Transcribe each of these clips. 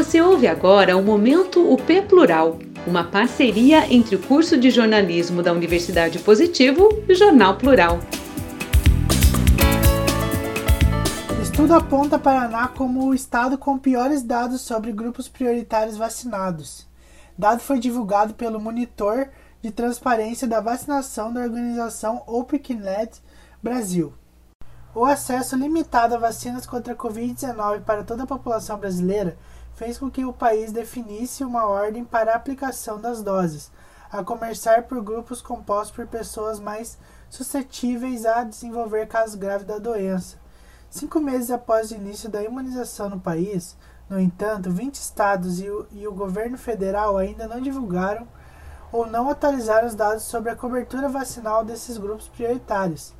Você ouve agora o Momento UP Plural, uma parceria entre o curso de jornalismo da Universidade Positivo e o Jornal Plural. Estudo aponta Paraná como o estado com piores dados sobre grupos prioritários vacinados. Dado foi divulgado pelo monitor de transparência da vacinação da organização OpenNet Brasil. O acesso limitado a vacinas contra a Covid-19 para toda a população brasileira fez com que o país definisse uma ordem para a aplicação das doses, a começar por grupos compostos por pessoas mais suscetíveis a desenvolver casos graves da doença. Cinco meses após o início da imunização no país, no entanto, 20 estados e o, e o governo federal ainda não divulgaram ou não atualizaram os dados sobre a cobertura vacinal desses grupos prioritários.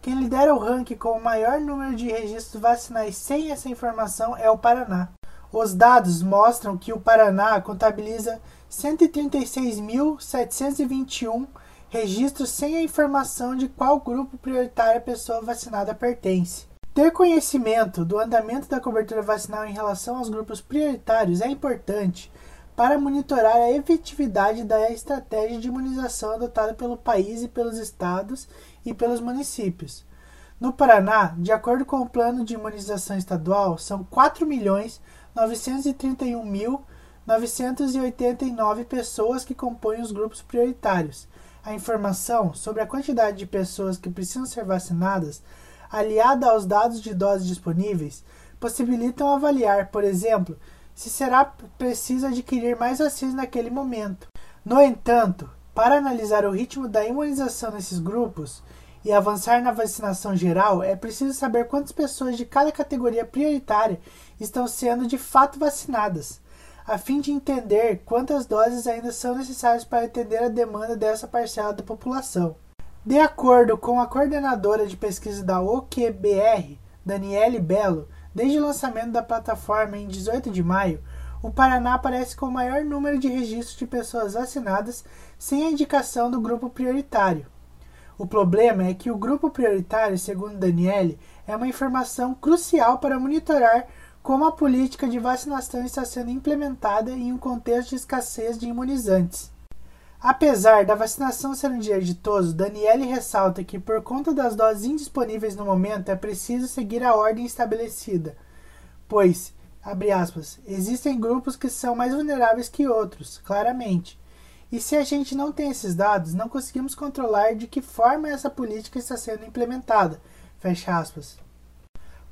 Quem lidera o ranking com o maior número de registros vacinais sem essa informação é o Paraná. Os dados mostram que o Paraná contabiliza 136.721 registros sem a informação de qual grupo prioritário a pessoa vacinada pertence. Ter conhecimento do andamento da cobertura vacinal em relação aos grupos prioritários é importante para monitorar a efetividade da estratégia de imunização adotada pelo país e pelos estados e pelos municípios. No Paraná, de acordo com o plano de imunização estadual, são 4.931.989 pessoas que compõem os grupos prioritários. A informação sobre a quantidade de pessoas que precisam ser vacinadas, aliada aos dados de doses disponíveis, possibilitam avaliar, por exemplo, se será preciso adquirir mais vacinas naquele momento. No entanto, para analisar o ritmo da imunização nesses grupos e avançar na vacinação geral, é preciso saber quantas pessoas de cada categoria prioritária estão sendo de fato vacinadas, a fim de entender quantas doses ainda são necessárias para atender a demanda dessa parcela da população. De acordo com a coordenadora de pesquisa da OQBR, Daniele Belo, Desde o lançamento da plataforma em 18 de maio, o Paraná aparece com o maior número de registros de pessoas vacinadas sem a indicação do grupo prioritário. O problema é que o grupo prioritário, segundo Daniele, é uma informação crucial para monitorar como a política de vacinação está sendo implementada em um contexto de escassez de imunizantes. Apesar da vacinação ser um de todos, Daniele ressalta que, por conta das doses indisponíveis no momento, é preciso seguir a ordem estabelecida, pois, abre aspas, existem grupos que são mais vulneráveis que outros, claramente. E se a gente não tem esses dados, não conseguimos controlar de que forma essa política está sendo implementada. Fecha aspas.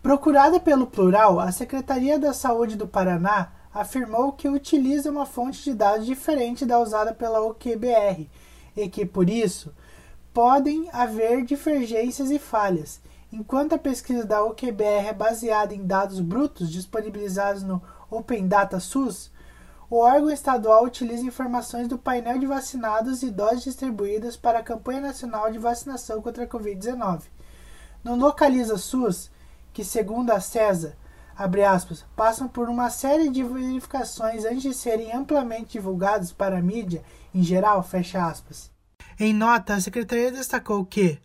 Procurada pelo Plural, a Secretaria da Saúde do Paraná afirmou que utiliza uma fonte de dados diferente da usada pela OQBR e que, por isso, podem haver divergências e falhas. Enquanto a pesquisa da OQBR é baseada em dados brutos disponibilizados no Open Data SUS, o órgão estadual utiliza informações do painel de vacinados e doses distribuídas para a campanha nacional de vacinação contra a Covid-19. No Localiza SUS, que segundo a CESA aspas, passam por uma série de verificações antes de serem amplamente divulgados para a mídia em geral, Em nota, a Secretaria destacou que,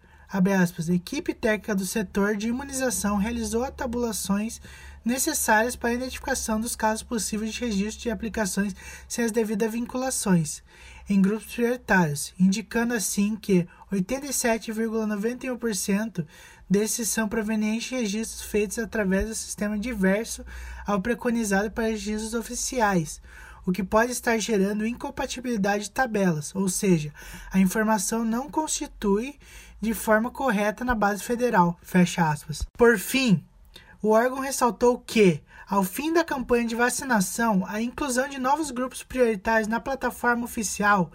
aspas, equipe técnica do setor de imunização realizou tabulações necessárias para a identificação dos casos possíveis de registro de aplicações sem as devidas vinculações em grupos prioritários, indicando assim que 87,91% desses são provenientes de registros feitos através do sistema diverso ao preconizado para registros oficiais, o que pode estar gerando incompatibilidade de tabelas, ou seja, a informação não constitui de forma correta na base federal. Fecha aspas. Por fim, o órgão ressaltou que, ao fim da campanha de vacinação, a inclusão de novos grupos prioritários na plataforma oficial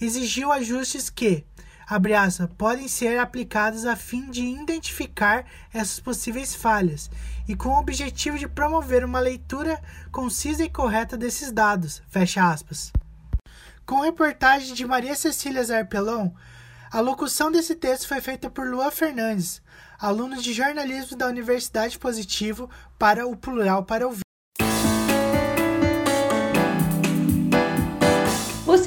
exigiu ajustes que, aspas, podem ser aplicados a fim de identificar essas possíveis falhas e com o objetivo de promover uma leitura concisa e correta desses dados. Fecha aspas. Com reportagem de Maria Cecília Zarpelon, a locução desse texto foi feita por Lua Fernandes, aluno de jornalismo da Universidade Positivo, para o Plural para Ouvir.